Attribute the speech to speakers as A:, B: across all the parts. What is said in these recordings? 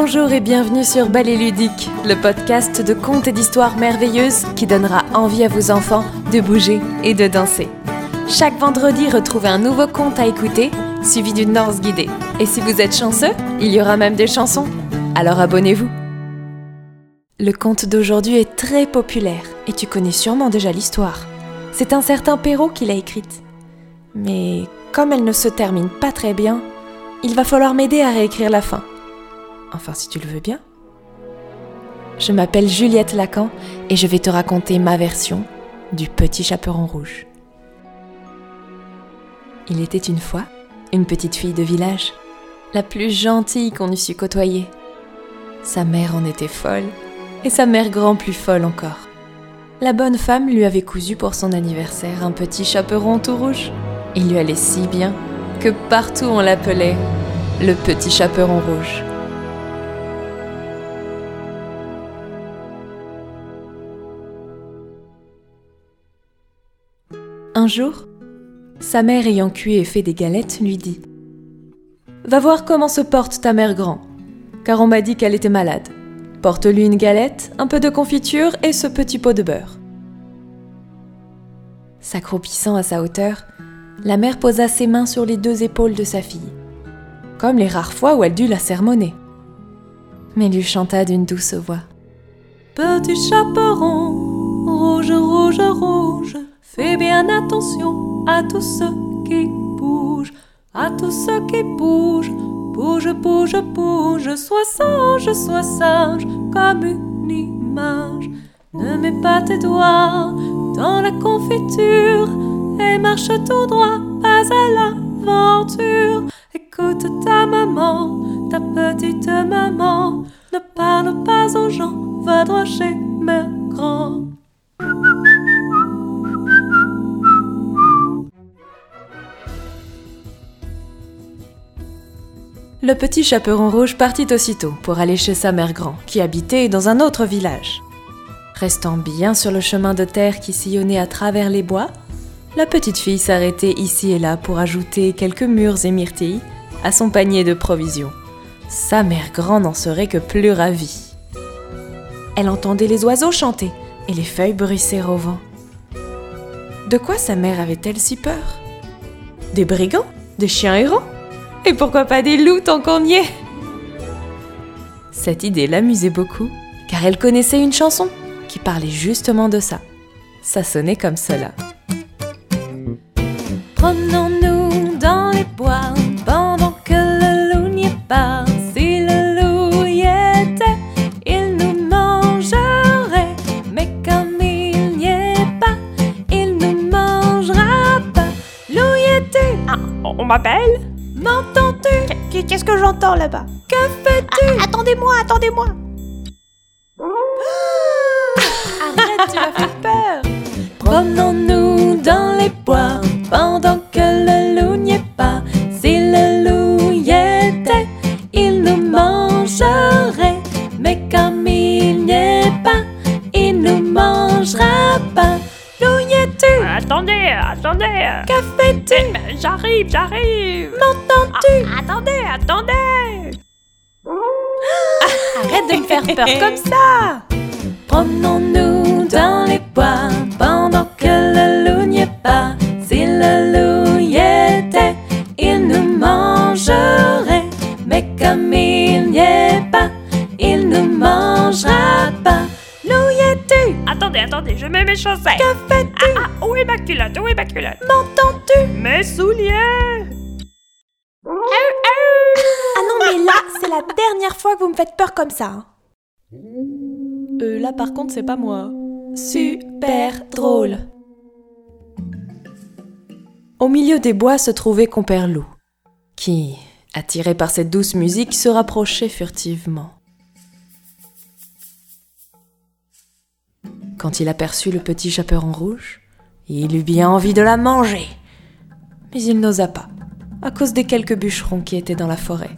A: Bonjour et bienvenue sur Ballet Ludique, le podcast de contes et d'histoires merveilleuses qui donnera envie à vos enfants de bouger et de danser. Chaque vendredi, retrouvez un nouveau conte à écouter, suivi d'une danse guidée. Et si vous êtes chanceux, il y aura même des chansons. Alors abonnez-vous. Le conte d'aujourd'hui est très populaire et tu connais sûrement déjà l'histoire. C'est un certain Perrault qui l'a écrite. Mais comme elle ne se termine pas très bien, il va falloir m'aider à réécrire la fin. Enfin, si tu le veux bien. Je m'appelle Juliette Lacan et je vais te raconter ma version du Petit Chaperon Rouge. Il était une fois une petite fille de village, la plus gentille qu'on eût su côtoyer. Sa mère en était folle et sa mère grand plus folle encore. La bonne femme lui avait cousu pour son anniversaire un petit chaperon tout rouge. Il lui allait si bien que partout on l'appelait le petit chaperon rouge. Un jour, sa mère ayant cuit et fait des galettes lui dit ⁇ Va voir comment se porte ta mère grand, car on m'a dit qu'elle était malade. Porte-lui une galette, un peu de confiture et ce petit pot de beurre. S'accroupissant à sa hauteur, la mère posa ses mains sur les deux épaules de sa fille, comme les rares fois où elle dut la sermonner. Mais lui chanta d'une douce voix.
B: Petit chaperon, attention à tout ce qui bouge, à tout ce qui bouge, bouge, bouge, bouge, sois sage, sois sage, comme une image. Ne mets pas tes doigts dans la confiture et marche tout droit, pas à l'aventure. Écoute ta maman, ta petite maman, ne parle pas aux gens, va droit chez mère grand.
A: Le petit chaperon rouge partit aussitôt pour aller chez sa mère grand, qui habitait dans un autre village. Restant bien sur le chemin de terre qui sillonnait à travers les bois, la petite fille s'arrêtait ici et là pour ajouter quelques mûres et myrtilles à son panier de provisions. Sa mère grand n'en serait que plus ravie. Elle entendait les oiseaux chanter et les feuilles bruisser au vent. De quoi sa mère avait-elle si peur? Des brigands? Des chiens errants? Et pourquoi pas des loups tant qu'on y est? Cette idée l'amusait beaucoup, car elle connaissait une chanson qui parlait justement de ça. Ça sonnait comme cela.
B: Promenons-nous dans les bois pendant que le loup n'y est pas. Si le loup y était, il nous mangerait. Mais comme il n'y est pas, il nous mangera pas. Loup y était,
C: Ah, on m'appelle? Qu'est-ce que j'entends là-bas?
B: Que fais-tu?
C: Attendez-moi, attendez-moi
B: Arrête, tu m'as fait peur. Promenons-nous dans les bois pendant que le loup n'y est pas. Si le loup y était, il nous mangerait. Mais comme il n'y est pas, il nous mangera pas. Loup y es-tu?
C: Attendez, attendez
B: Que fais-tu?
C: Ben, J'arrive, j'arrive
B: de me faire peur comme ça. Promenons-nous dans les bois pendant que le loup n'y est pas. Si le loup y était, il nous mangerait. Mais comme il n'y est pas, il nous mangera pas. Loup y es-tu
C: Attendez, attendez, je mets mes chaussettes.
B: Que fais-tu?
C: Ah, où est ma culotte? Où est ma culotte?
B: M'entends-tu?
C: Mes souliers
B: mais là, c'est la dernière fois que vous me faites peur comme ça. hein.
A: Euh, là par contre, c'est pas moi.
B: Super drôle.
A: Au milieu des bois se trouvait Compère Loup, qui, attiré par cette douce musique, se rapprochait furtivement. Quand il aperçut le petit chaperon rouge, il eut bien envie de la manger. Mais il n'osa pas, à cause des quelques bûcherons qui étaient dans la forêt.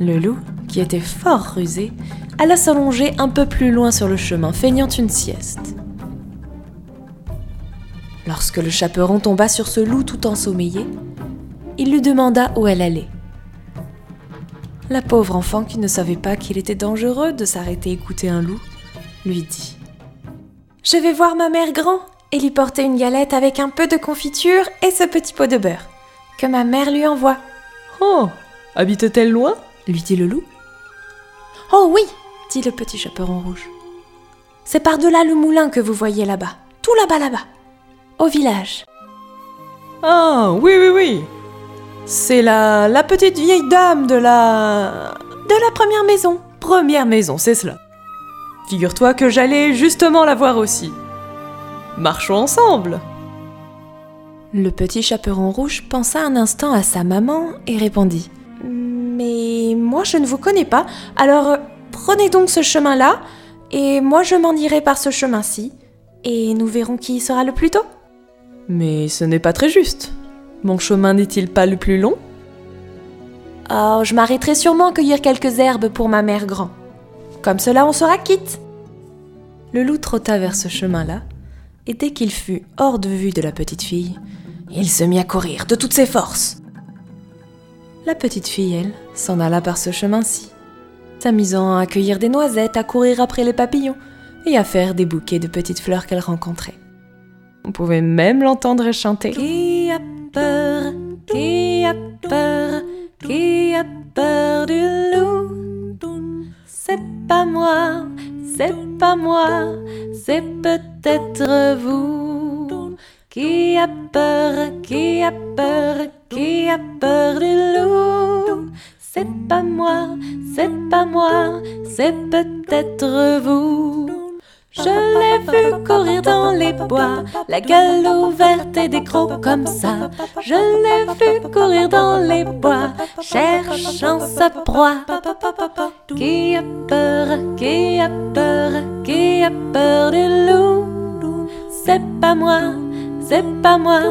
A: Le loup, qui était fort rusé, alla s'allonger un peu plus loin sur le chemin, feignant une sieste. Lorsque le chaperon tomba sur ce loup tout ensommeillé, il lui demanda où elle allait. La pauvre enfant qui ne savait pas qu'il était dangereux de s'arrêter écouter un loup, lui dit Je vais voir ma mère grand et lui porter une galette avec un peu de confiture et ce petit pot de beurre que ma mère lui envoie.
B: Oh Habite-t-elle loin?
A: Lui dit le loup. Oh oui dit le petit chaperon rouge. C'est par-delà le moulin que vous voyez là-bas, tout là-bas là-bas, au village.
B: Ah oui oui oui C'est la, la petite vieille dame de la...
A: De la première maison.
B: Première maison, c'est cela. Figure-toi que j'allais justement la voir aussi. Marchons ensemble.
A: Le petit chaperon rouge pensa un instant à sa maman et répondit Mais moi je ne vous connais pas, alors prenez donc ce chemin-là, et moi je m'en irai par ce chemin-ci, et nous verrons qui y sera le plus tôt.
B: Mais ce n'est pas très juste. Mon chemin n'est-il pas le plus long?
A: Oh, je m'arrêterai sûrement cueillir quelques herbes pour ma mère grand. Comme cela on sera quitte. Le loup trotta vers ce chemin-là, et dès qu'il fut hors de vue de la petite fille, il se mit à courir de toutes ses forces. La petite fille, elle, s'en alla par ce chemin-ci, s'amusant à cueillir des noisettes, à courir après les papillons et à faire des bouquets de petites fleurs qu'elle rencontrait.
B: On pouvait même l'entendre chanter.
A: Qui a peur Qui a peur Qui a peur du loup? C'est pas moi, c'est pas moi, c'est peut-être vous. Qui a peur Qui a peur Qui a peur du loup C'est pas moi, c'est pas moi, c'est peut-être vous. Je l'ai vu courir dans les bois, la gueule ouverte et des crocs comme ça. Je l'ai vu courir dans les bois, cherchant sa proie. Qui a peur, qui a peur, qui a peur du loup C'est pas moi, c'est pas moi,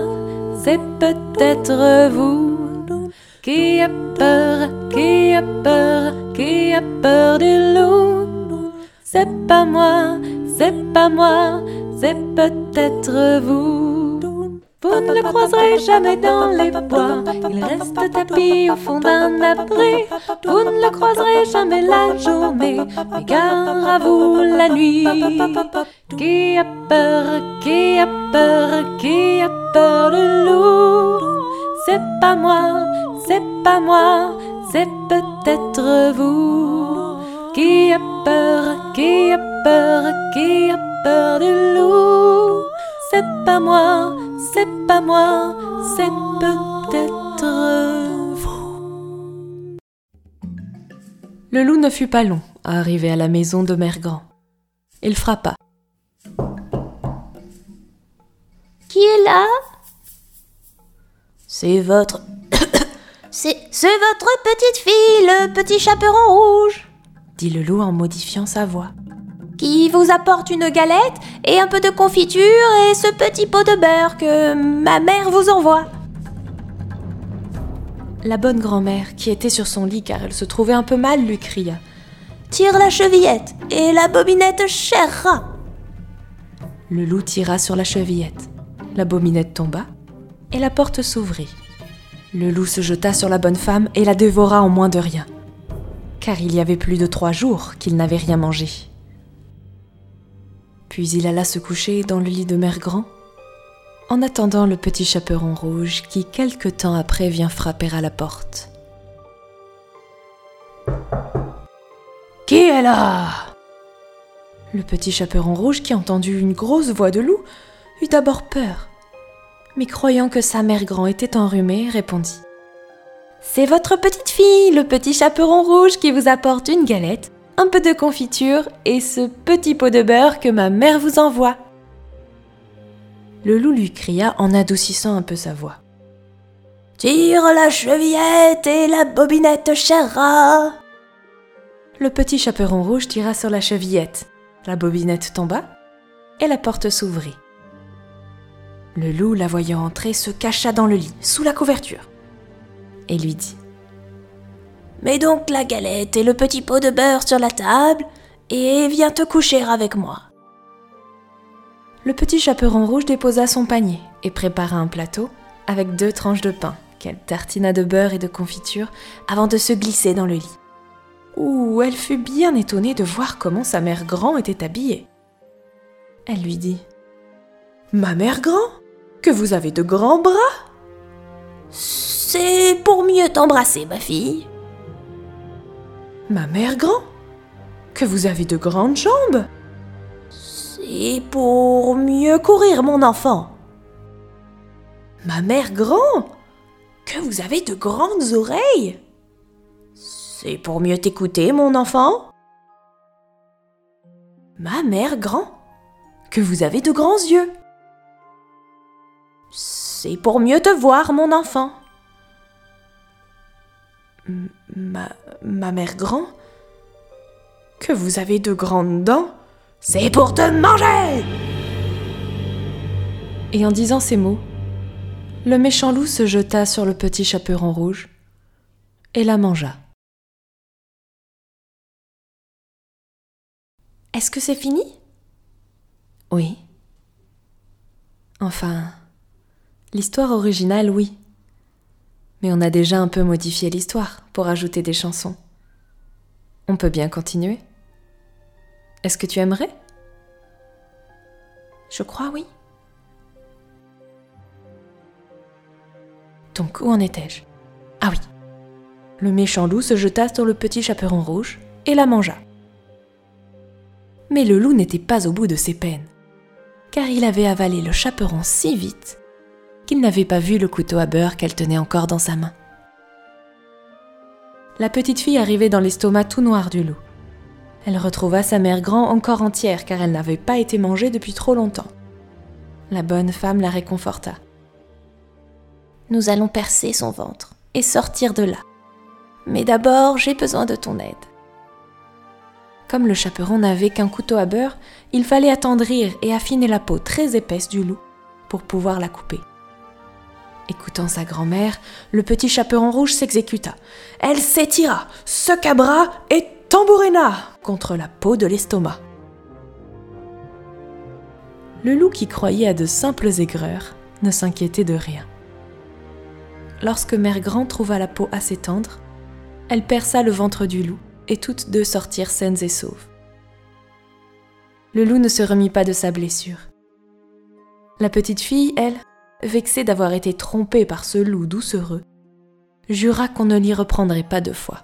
A: c'est peut-être vous. Qui a peur, qui a peur, qui a peur du loup C'est pas moi, c'est pas moi, c'est peut-être vous. Vous ne le croiserez jamais dans les bois, il reste tapis au fond d'un abri. Vous ne le croiserez jamais la journée, mais gare à vous la nuit. Qui a peur, qui a peur, qui a peur du loup C'est pas moi, c'est pas moi, c'est peut-être vous. Qui a peur, qui a peur, qui a peur du loup? C'est pas moi, c'est pas moi, c'est peut-être vous.
B: Le loup ne fut pas long à arriver à la maison de Mère. Il frappa.
D: Qui est là?
A: C'est votre.
D: C'est c'est votre petite fille, le petit chaperon rouge,
A: dit le loup en modifiant sa voix.
D: qui vous apporte une galette et un peu de confiture et ce petit pot de beurre que ma mère vous envoie.
A: La bonne grand-mère, qui était sur son lit car elle se trouvait un peu mal, lui cria.
D: Tire la chevillette et la bobinette cherra.
A: Le loup tira sur la chevillette. La bominette tomba et la porte s'ouvrit. Le loup se jeta sur la bonne femme et la dévora en moins de rien. Car il y avait plus de trois jours qu'il n'avait rien mangé. Puis il alla se coucher dans le lit de Mère Grand, en attendant le petit chaperon rouge qui quelque temps après vient frapper à la porte. Qui est là? Le petit chaperon rouge qui entendit une grosse voix de loup eut d'abord peur, mais croyant que sa mère grand était enrhumée, répondit C'est votre petite fille, le petit chaperon rouge qui vous apporte une galette, un peu de confiture et ce petit pot de beurre que ma mère vous envoie. Le loup lui cria en adoucissant un peu sa voix.
D: Tire la chevillette et la bobinette cherra.
A: Le petit chaperon rouge tira sur la chevillette. La bobinette tomba et la porte s'ouvrit. Le loup, la voyant entrer, se cacha dans le lit, sous la couverture, et lui dit
D: Mets donc la galette et le petit pot de beurre sur la table et viens te coucher avec moi.
A: Le petit chaperon rouge déposa son panier et prépara un plateau avec deux tranches de pain qu'elle tartina de beurre et de confiture avant de se glisser dans le lit. où elle fut bien étonnée de voir comment sa mère grand était habillée. Elle lui dit Ma mère grand? Que vous avez de grands bras
D: C'est pour mieux t'embrasser, ma fille.
A: Ma mère grand Que vous avez de grandes jambes
D: C'est pour mieux courir, mon enfant.
A: Ma mère grand Que vous avez de grandes oreilles
D: C'est pour mieux t'écouter, mon enfant.
A: Ma mère grand Que vous avez de grands yeux
D: Pour mieux te voir, mon enfant.
A: Ma mère grand Que vous avez de grandes dents
D: C'est pour te manger.
A: Et en disant ces mots, le méchant loup se jeta sur le petit chaperon rouge et la mangea.
D: Est-ce que c'est fini?
A: Oui. Enfin, l'histoire originale, oui. Mais on a déjà un peu modifié l'histoire pour ajouter des chansons. On peut bien continuer. Est-ce que tu aimerais?
D: Je crois oui.
A: Donc où en étais-je? Ah oui. Le méchant loup se jeta sur le petit chaperon rouge et la mangea. Mais le loup n'était pas au bout de ses peines, car il avait avalé le chaperon si vite qu'il n'avait pas vu le couteau à beurre qu'elle tenait encore dans sa main. La petite fille arrivait dans l'estomac tout noir du loup. Elle retrouva sa mère grand encore entière car elle n'avait pas été mangée depuis trop longtemps. La bonne femme la réconforta.
D: Nous allons percer son ventre et sortir de là. Mais d'abord, j'ai besoin de ton aide.
A: Comme le chaperon n'avait qu'un couteau à beurre, il fallait attendrir et affiner la peau très épaisse du loup pour pouvoir la couper. Écoutant sa grand-mère, le petit chaperon rouge s'exécuta. Elle s'étira, se cabra et tambourina contre la peau de l'estomac. Le loup qui croyait à de simples aigreurs ne s'inquiétait de rien. Lorsque Mère Grand trouva la peau assez tendre, elle perça le ventre du loup et toutes deux sortirent saines et sauves. Le loup ne se remit pas de sa blessure. La petite fille, elle, vexée d'avoir été trompée par ce loup doucereux, jura qu'on ne l'y reprendrait pas deux fois.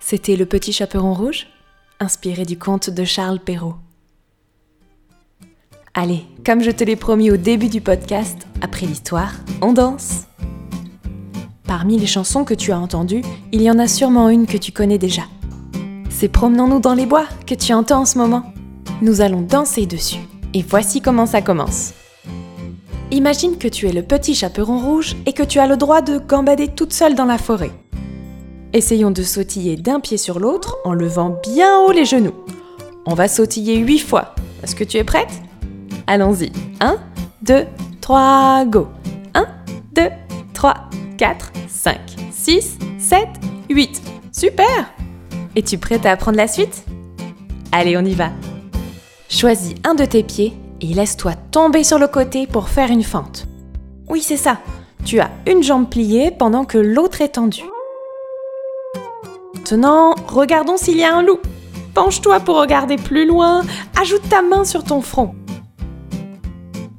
A: C'était Le Petit Chaperon Rouge, inspiré du conte de Charles Perrault. Allez, comme je te l'ai promis au début du podcast, après l'histoire, on danse. Parmi les chansons que tu as entendues, il y en a sûrement une que tu connais déjà. C'est Promenons-nous dans les bois que tu entends en ce moment. Nous allons danser dessus. Et voici comment ça commence. Imagine que tu es le petit chaperon rouge et que tu as le droit de gambader toute seule dans la forêt. Essayons de sautiller d'un pied sur l'autre en levant bien haut les genoux. On va sautiller huit fois. Est-ce que tu es prête? Allons-y. 1, 2, 3, go. 1, 2, 3, 4, 5, 6, 7, 8. Super Es-tu prête à apprendre la suite? Allez, on y va. Choisis un de tes pieds et laisse-toi tomber sur le côté pour faire une fente. Oui, c'est ça. Tu as une jambe pliée pendant que l'autre est tendue. Maintenant, regardons s'il y a un loup. Penche-toi pour regarder plus loin. Ajoute ta main sur ton front.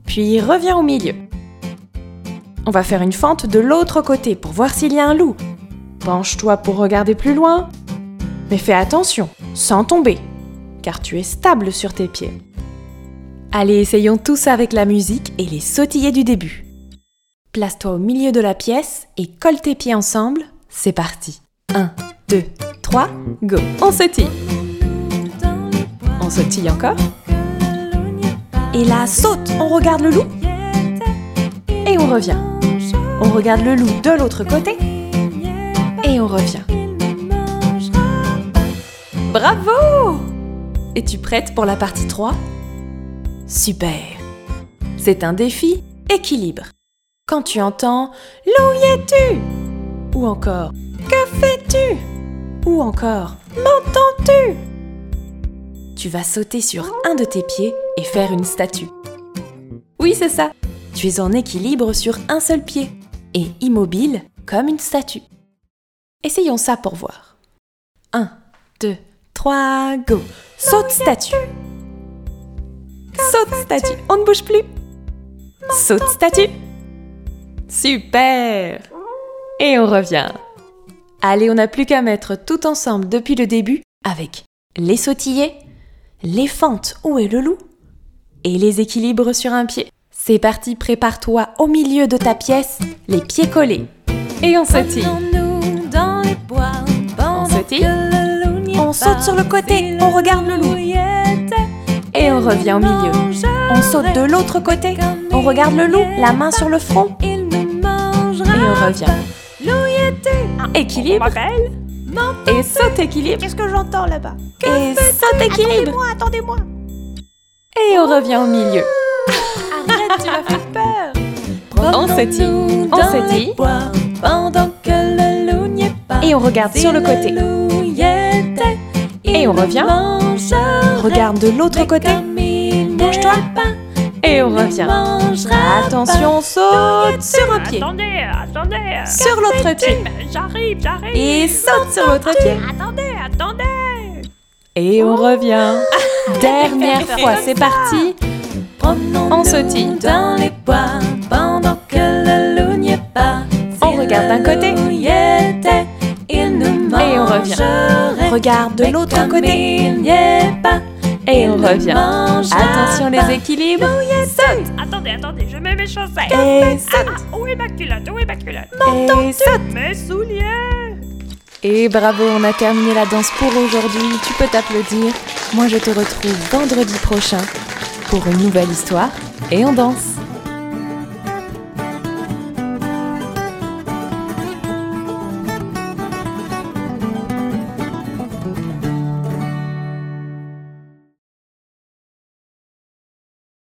A: Puis reviens au milieu. On va faire une fente de l'autre côté pour voir s'il y a un loup. Penche-toi pour regarder plus loin. Mais fais attention, sans tomber, car tu es stable sur tes pieds. Allez, essayons tout ça avec la musique et les sautillés du début. Place-toi au milieu de la pièce et colle tes pieds ensemble. C'est parti. 1, 2, 3, go. On sautille. On sautille encore. Et là, saute. On regarde le loup. Et on revient. On regarde le loup de l'autre côté. Et on revient. Bravo Es-tu prête pour la partie 3 Super C'est un défi équilibre. Quand tu entends Loup y es-tu? Ou encore Que fais-tu? Ou encore M'entends-tu? Tu vas sauter sur un de tes pieds et faire une statue. Oui, c'est ça. Tu es en équilibre sur un seul pied et immobile comme une statue. Essayons ça pour voir. 1, 2, 3, go. Saute statue. Saute statue. On ne bouge plus. Saute statue. Super. Et on revient. Allez, on n'a plus qu'à mettre tout ensemble depuis le début avec les sautillés, les fentes où est le loup et les équilibres sur un pied. C'est parti, prépare-toi au milieu de ta pièce, les pieds collés. Et on sautille.
B: Promenons-nous dans les bois, pendant
A: sautille.
D: Saute sur le côté, on regarde le loup.
A: Et on revient au milieu.
D: On saute de l'autre côté. On regarde le loup, la main sur le front.
A: Et on revient. Équilibre. Et saute équilibre.
D: Qu'est-ce que j'entends là-bas?
A: Et saute équilibre.
D: Attendez-moi, attendez-moi.
A: Et on revient au milieu.
D: Arrête, tu m'as fait peur.
A: On sautille.
B: Promenons-nous
A: On
B: les bois, pendant que le loup n'y est pas.
A: Et on regarde sur le côté. Et on revient. Regarde de l'autre côté.
B: pas,
A: Et on revient. Attention, on saute sur un pied.
C: Attendez, attendez
A: Sur l'autre pied.
C: J'arrive, j'arrive
A: Et saute sur l'autre pied.
C: Attendez, attendez
A: Et on revient. Dernière fois, c'est parti. On sautille.
B: dans les bois pendant que le loup n'y est pas.
A: On regarde d'un côté. Et on revient.
D: Regarde de l'autre côté.
B: il n'y est pas.
A: Et on revient. Attention les équilibres.
C: Saute Attendez, attendez, je mets mes chaussettes
A: Et saute.
C: Ah, Où est ma culotte? Où est ma culotte?
A: Et saute.
C: Mes souliers
A: Et bravo, on a terminé la danse pour aujourd'hui. Tu peux t'applaudir. Moi, je te retrouve vendredi prochain pour une nouvelle histoire et on danse.